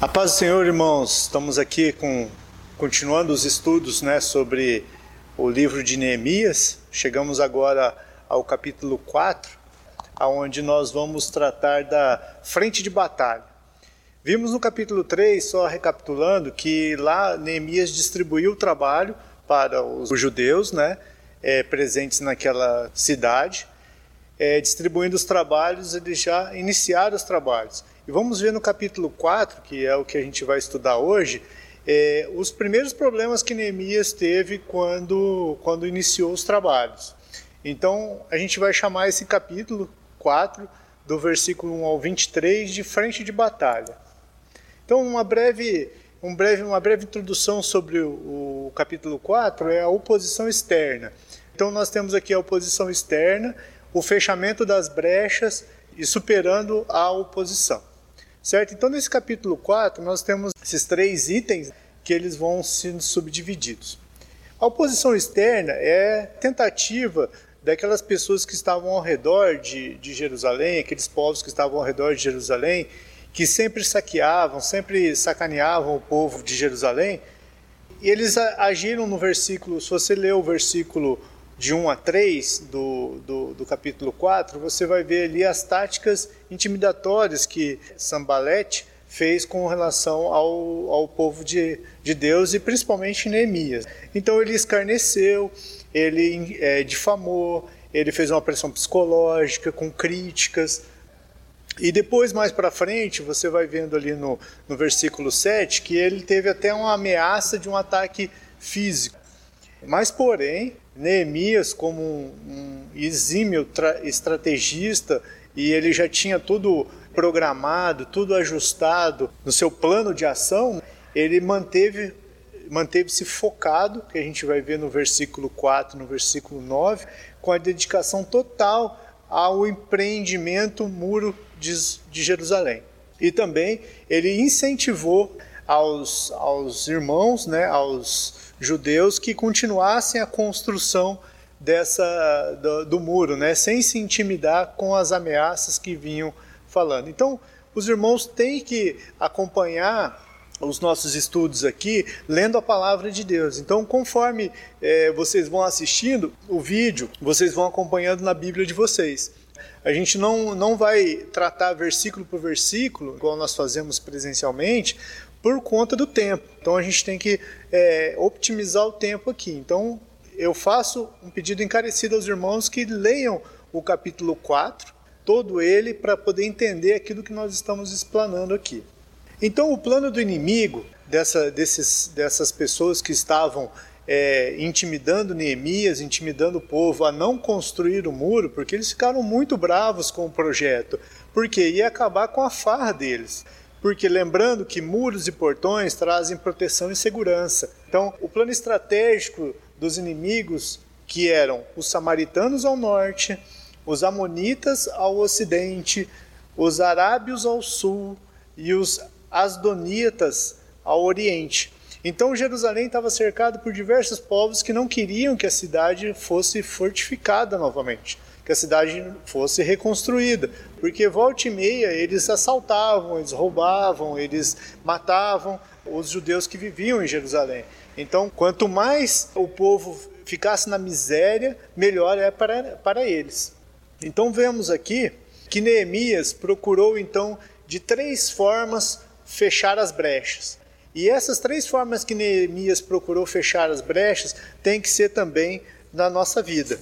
A paz do Senhor, irmãos. Estamos aqui com continuando os estudos, né, sobre o livro de Neemias. Chegamos agora ao capítulo 4, aonde nós vamos tratar da frente de batalha. Vimos no capítulo 3, só recapitulando, que lá Neemias distribuiu o trabalho para os judeus, né, é, presentes naquela cidade. É, distribuindo os trabalhos, eles já iniciaram os trabalhos. E vamos ver no capítulo 4, que é o que a gente vai estudar hoje, é, os primeiros problemas que Neemias teve quando, quando iniciou os trabalhos. Então, a gente vai chamar esse capítulo 4, do versículo 1 ao 23, de frente de batalha. Então, uma breve, um breve, uma breve introdução sobre o, o capítulo 4 é a oposição externa. Então, nós temos aqui a oposição externa, o fechamento das brechas e superando a oposição. Certo? Então, nesse capítulo 4, nós temos esses três itens que eles vão sendo subdivididos. A oposição externa é tentativa daquelas pessoas que estavam ao redor de, de Jerusalém, aqueles povos que estavam ao redor de Jerusalém, que sempre saqueavam, sempre sacaneavam o povo de Jerusalém, e eles agiram no versículo, se você ler o versículo de 1 a 3 do, do, do, capítulo 4, você vai ver ali as táticas intimidatórias que Sambalete fez com relação ao, ao povo de, de Deus e principalmente Neemias. Então ele escarneceu, ele é, difamou, ele fez uma pressão psicológica com críticas. E depois, mais para frente, você vai vendo ali no, no versículo 7 que ele teve até uma ameaça de um ataque físico. Mas, porém, Neemias, como um, exímio estrategista, e ele já tinha tudo programado, tudo ajustado no seu plano de ação, ele manteve manteve-se focado, que a gente vai ver no versículo 4, no versículo 9, com a dedicação total ao empreendimento muro de, de Jerusalém. E também ele incentivou aos, aos irmãos, né, aos judeus que continuassem a construção dessa do, do, muro, né, sem se intimidar com as ameaças que vinham falando. Então, os irmãos têm que acompanhar os nossos estudos aqui lendo a palavra de Deus. Então, conforme é, vocês vão assistindo o vídeo, vocês vão acompanhando na Bíblia de vocês. A gente não, não vai tratar versículo por versículo, igual nós fazemos presencialmente, por conta do tempo. Então a gente tem que é, optimizar o tempo aqui. Então eu faço um pedido encarecido aos irmãos que leiam o capítulo 4, todo ele, para poder entender aquilo que nós estamos explanando aqui. Então o plano do inimigo, dessa, desses, dessas pessoas que estavam é, intimidando Neemias, intimidando o povo a não construir o muro, porque eles ficaram muito bravos com o projeto, porque ia acabar com a farra deles porque lembrando que muros e portões trazem proteção e segurança. Então, o plano estratégico dos inimigos, que eram os samaritanos ao norte, os amonitas ao ocidente, os arábios ao sul e os asdonitas ao oriente. Então Jerusalém estava cercado por diversos povos que não queriam que a cidade fosse fortificada novamente que a cidade fosse reconstruída, porque volta e meia eles assaltavam, eles roubavam, eles matavam os judeus que viviam em Jerusalém. Então, quanto mais o povo ficasse na miséria, melhor é para, para eles. Então, vemos aqui que Neemias procurou, então, de três formas fechar as brechas. E essas três formas que Neemias procurou fechar as brechas tem que ser também na nossa vida.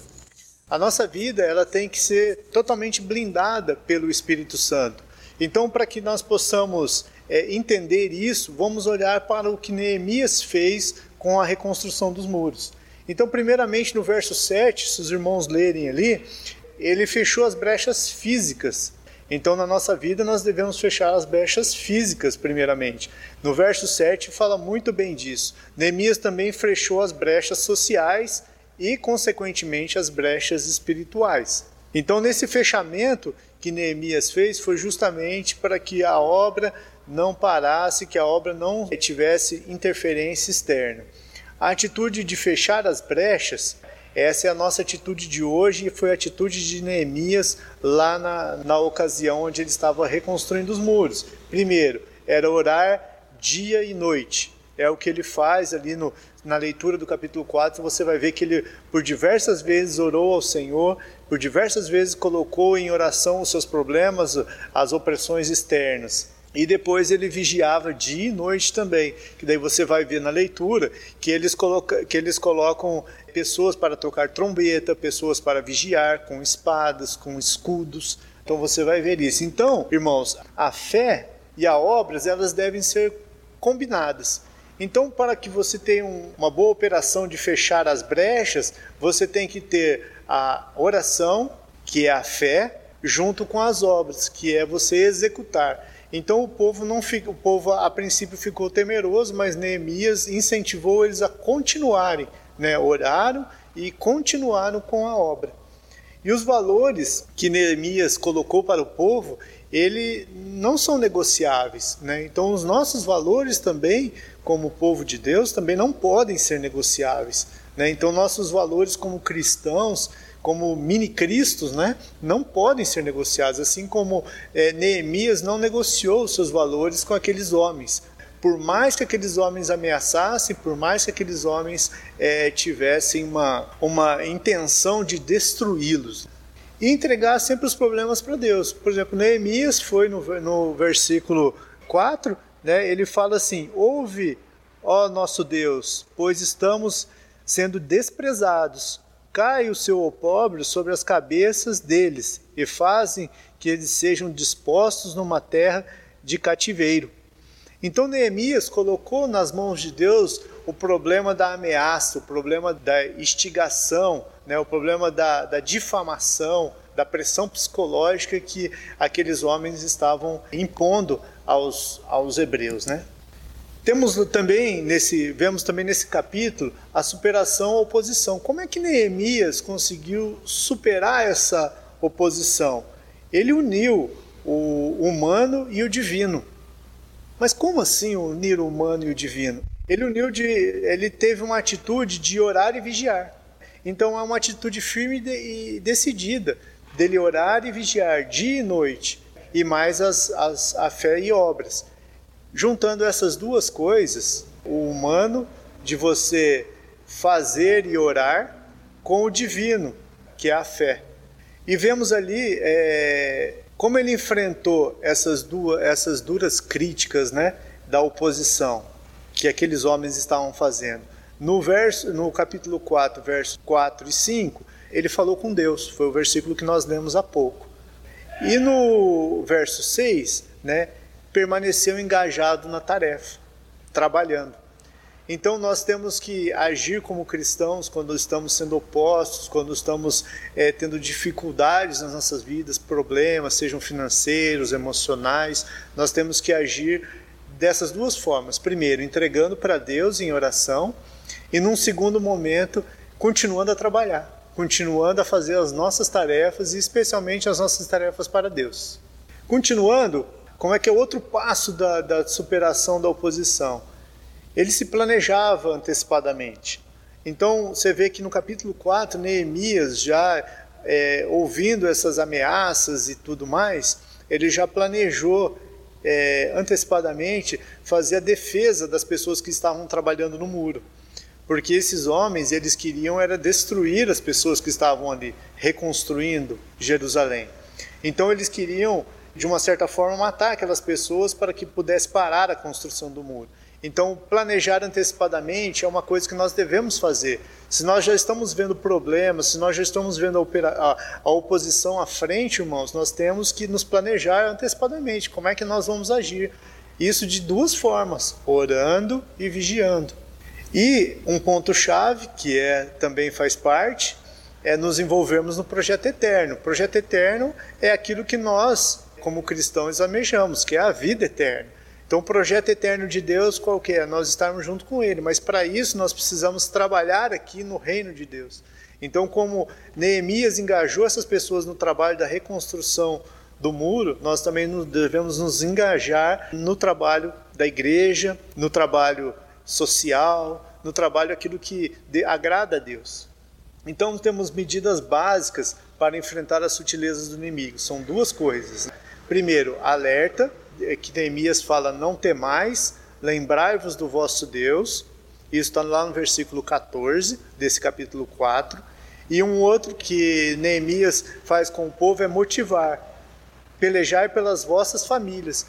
A nossa vida ela tem que ser totalmente blindada pelo Espírito Santo. Então, para que nós possamos é, entender isso, vamos olhar para o que Neemias fez com a reconstrução dos muros. Então, primeiramente no verso 7, se os irmãos lerem ali, ele fechou as brechas físicas. Então, na nossa vida, nós devemos fechar as brechas físicas, primeiramente. No verso 7 fala muito bem disso. Neemias também fechou as brechas sociais e, consequentemente, as brechas espirituais. Então, nesse fechamento que Neemias fez, foi justamente para que a obra não parasse, que a obra não tivesse interferência externa. A atitude de fechar as brechas, essa é a nossa atitude de hoje e foi a atitude de Neemias lá na, na ocasião onde ele estava reconstruindo os muros. Primeiro, era orar dia e noite. É o que ele faz ali no, na leitura do capítulo 4. Você vai ver que ele, por diversas vezes, orou ao Senhor, por diversas vezes, colocou em oração os seus problemas, as opressões externas. E depois ele vigiava dia e noite também. Que daí você vai ver na leitura que eles, coloca, que eles colocam pessoas para tocar trombeta, pessoas para vigiar com espadas, com escudos. Então você vai ver isso. Então, irmãos, a fé e a obras elas devem ser combinadas. Então, para que você tenha uma boa operação de fechar as brechas, você tem que ter a oração, que é a fé, junto com as obras, que é você executar. Então o povo não fica, o povo a princípio ficou temeroso, mas Neemias incentivou eles a continuarem, né? Oraram e continuaram com a obra. E os valores que Neemias colocou para o povo, ele não são negociáveis, né? Então os nossos valores também, como povo de Deus, também não podem ser negociáveis, né? Então nossos valores como cristãos, como mini-cristos, né, não podem ser negociados, assim como é, Neemias não negociou os seus valores com aqueles homens. Por mais que aqueles homens ameaçassem, por mais que aqueles homens é, tivessem uma, uma intenção de destruí-los e entregar sempre os problemas para Deus. Por exemplo, Neemias foi no, no versículo 4, né, ele fala assim: Ouve, ó nosso Deus, pois estamos sendo desprezados. Cai o seu opróbrio sobre as cabeças deles e fazem que eles sejam dispostos numa terra de cativeiro. Então Neemias colocou nas mãos de Deus o problema da ameaça, o problema da instigação, né, o problema da, da difamação, da pressão psicológica que aqueles homens estavam impondo aos, aos hebreus. Né? Temos também nesse, vemos também nesse capítulo a superação à oposição. Como é que Neemias conseguiu superar essa oposição? Ele uniu o humano e o divino. Mas como assim unir o humano e o divino? Ele uniu de, ele teve uma atitude de orar e vigiar. Então é uma atitude firme e decidida dele orar e vigiar dia e noite, e mais as, as, a fé e obras. Juntando essas duas coisas, o humano de você fazer e orar com o divino, que é a fé. E vemos ali é, como ele enfrentou essas, duas, essas duras críticas né, da oposição que aqueles homens estavam fazendo. No, verso, no capítulo 4, versos 4 e 5, ele falou com Deus, foi o versículo que nós lemos há pouco. E no verso 6, né, permaneceu engajado na tarefa, trabalhando. Então nós temos que agir como cristãos quando estamos sendo opostos, quando estamos é, tendo dificuldades nas nossas vidas, problemas, sejam financeiros, emocionais. Nós temos que agir dessas duas formas. Primeiro, entregando para Deus em oração, e num segundo momento, continuando a trabalhar, continuando a fazer as nossas tarefas e especialmente as nossas tarefas para Deus. Continuando, como é que é outro passo da, da superação da oposição? ele se planejava antecipadamente. Então você vê que no capítulo 4, Neemias, já é, ouvindo essas ameaças e tudo mais, ele já planejou é, antecipadamente fazer a defesa das pessoas que estavam trabalhando no muro. Porque esses homens, eles queriam era destruir as pessoas que estavam ali, reconstruindo Jerusalém. Então eles queriam, de uma certa forma, matar aquelas pessoas para que pudesse parar a construção do muro. Então, planejar antecipadamente é uma coisa que nós devemos fazer. Se nós já estamos vendo problemas, se nós já estamos vendo a, a, a, oposição à frente, irmãos, nós temos que nos planejar antecipadamente. Como é que nós vamos agir? Isso de duas formas: orando e vigiando. E um ponto-chave, que é, também faz parte, é nos envolvermos no projeto eterno. O projeto eterno é aquilo que nós, como cristãos, almejamos, que é a vida eterna. Então, o projeto eterno de Deus qual que é? Nós estarmos junto com Ele, mas para isso nós precisamos trabalhar aqui no reino de Deus. Então, como Neemias engajou essas pessoas no trabalho da reconstrução do muro, nós também devemos nos engajar no trabalho da igreja, no trabalho social, no trabalho aquilo que agrada a Deus. Então, temos medidas básicas para enfrentar as sutilezas do inimigo. São duas coisas. Primeiro, alerta que Neemias fala: Não temais, lembrai-vos do vosso Deus. Isso está lá no versículo 14 desse capítulo 4. E um outro que Neemias faz com o povo é motivar: pelejai pelas vossas famílias.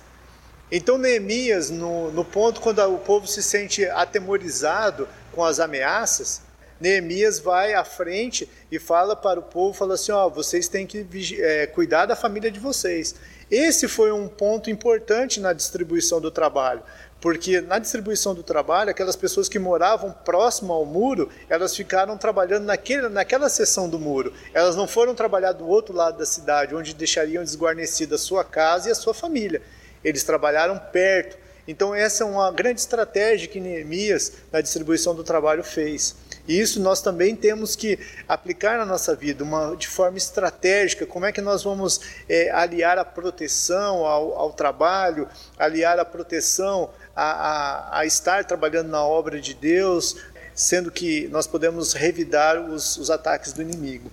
Então, Neemias, no, no ponto quando o povo se sente atemorizado com as ameaças, Neemias vai à frente e fala para o povo, fala assim, ó, vocês têm que é, cuidar da família de vocês. Esse foi um ponto importante na distribuição do trabalho, porque na distribuição do trabalho, aquelas pessoas que moravam próximo ao muro, elas ficaram trabalhando naquele, naquela seção do muro. Elas não foram trabalhar do outro lado da cidade, onde deixariam desguarnecida a sua casa e a sua família. Eles trabalharam perto. Então essa é uma grande estratégia que Neemias na distribuição do trabalho fez. E isso nós também temos que aplicar na nossa vida uma, de forma estratégica. Como é que nós vamos é, aliar a proteção ao, ao, trabalho, aliar a proteção a, a, a, estar trabalhando na obra de Deus, sendo que nós podemos revidar os, os ataques do inimigo.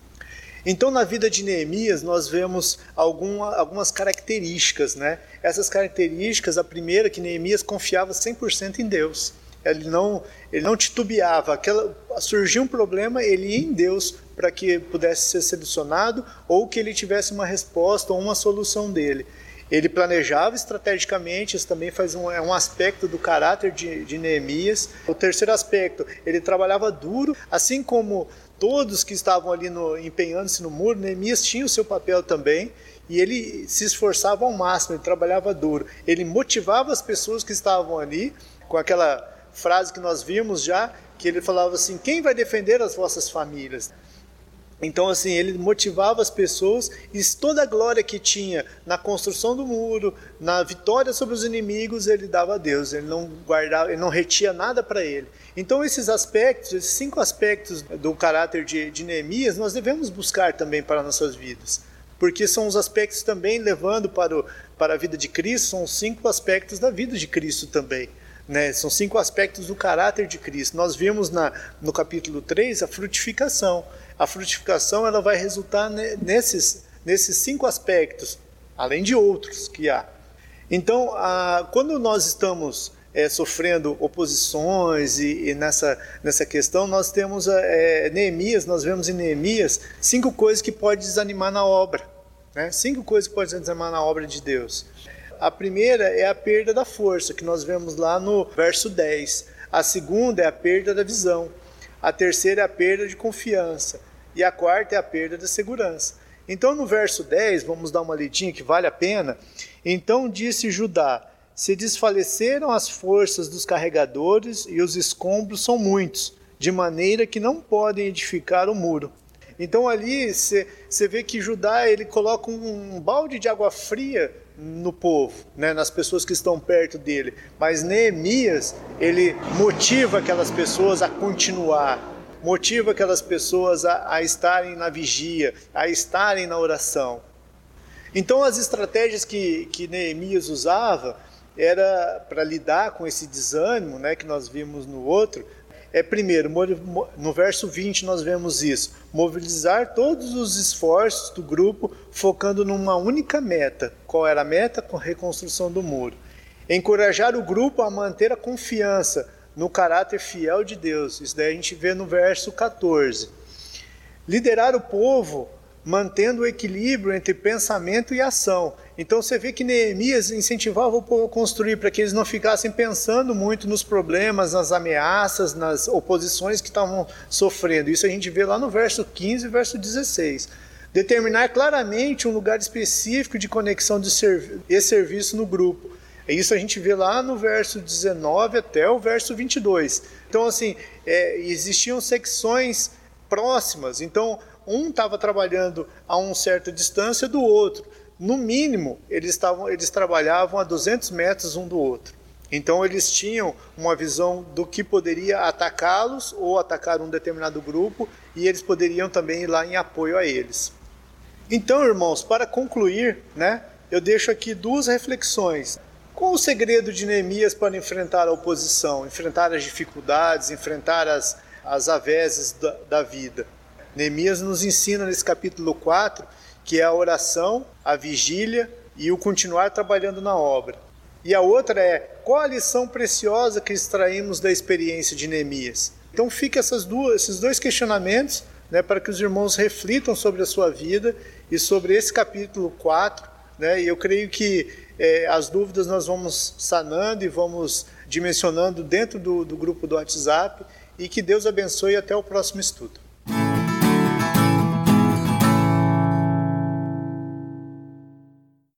Então, na vida de Neemias, nós vemos alguma, algumas características. Né? Essas características, a primeira, que Neemias confiava 100% em Deus ele não, ele não titubeava. Aquela, surgiu um problema, ele ia em Deus para que pudesse ser solucionado ou que ele tivesse uma resposta ou uma solução dele. Ele planejava estrategicamente, isso também faz um, é um aspecto do caráter de, de Neemias. O terceiro aspecto, ele trabalhava duro, assim como todos que estavam ali empenhando-se no muro, Neemias tinha o seu papel também, e ele se esforçava ao máximo, ele trabalhava duro. Ele motivava as pessoas que estavam ali com aquela frase que nós vimos já, que ele falava assim: quem vai defender as vossas famílias? Então, assim, ele motivava as pessoas e toda a glória que tinha na construção do muro, na vitória sobre os inimigos, ele dava a Deus. Ele não guardava, ele não retia nada para ele. Então, esses aspectos, esses cinco aspectos do caráter de, de Neemias, nós devemos buscar também para nossas vidas. Porque são os aspectos também levando para, o, para a vida de Cristo, são os cinco aspectos da vida de Cristo também. Né? São cinco aspectos do caráter de Cristo. Nós vimos na, no capítulo 3 a frutificação. A frutificação ela vai resultar nesses, nesses cinco aspectos, além de outros que há. Então, a, quando nós estamos é, sofrendo oposições e, e, nessa, nessa questão, nós temos é, Neemias, nós vemos em Neemias cinco coisas que podem desanimar na obra. Né? Cinco coisas que podem desanimar na obra de Deus. A primeira é a perda da força, que nós vemos lá no verso 10. A segunda é a perda da visão. A terceira é a perda de confiança. E a quarta é a perda da segurança. Então, no verso 10, vamos dar uma lidinha que vale a pena. Então disse Judá: Se desfaleceram as forças dos carregadores e os escombros são muitos, de maneira que não podem edificar o muro. Então ali você vê que Judá ele coloca um, um balde de água fria no povo, né, nas pessoas que estão perto dele. Mas Neemias, ele motiva aquelas pessoas a continuar, motiva aquelas pessoas a, a estarem na vigia, a estarem na oração. Então, as estratégias que, que Neemias usava era para lidar com esse desânimo, né, que nós vimos no outro, é primeiro, no verso 20 nós vemos isso, mobilizar todos os esforços do grupo focando numa única meta. Qual era a meta? Com a reconstrução do muro. Encorajar o grupo a manter a confiança no caráter fiel de Deus. Isso daí a gente vê no verso 14. Liderar o povo mantendo o equilíbrio entre pensamento e ação. Então você vê que Neemias incentivava o povo a construir para que eles não ficassem pensando muito nos problemas, nas ameaças, nas oposições que estavam sofrendo. Isso a gente vê lá no verso 15 e verso 16. Determinar claramente um lugar específico de conexão de servi e serviço no grupo. Isso a gente vê lá no verso 19 até o verso 22. Então, assim, é, existiam secções próximas. Então, um estava trabalhando a uma certa distância do outro. No mínimo, eles, estavam, eles trabalhavam a 200 metros um do outro. Então, eles tinham uma visão do que poderia atacá-los ou atacar um determinado grupo, e eles poderiam também ir lá em apoio a eles. Então, irmãos, para concluir, né, eu deixo aqui duas reflexões. Qual o segredo de Neemias para enfrentar a oposição, enfrentar as dificuldades, enfrentar as, as avezes da, da vida? Neemias nos ensina nesse capítulo 4 que é a oração, a vigília e o continuar trabalhando na obra. E a outra é qual a lição preciosa que extraímos da experiência de Neemias. Então fica essas duas, esses dois questionamentos né, para que os irmãos reflitam sobre a sua vida e sobre esse capítulo 4. Né, e eu creio que é, as dúvidas nós vamos sanando e vamos dimensionando dentro do, do grupo do WhatsApp. E que Deus abençoe até o próximo estudo.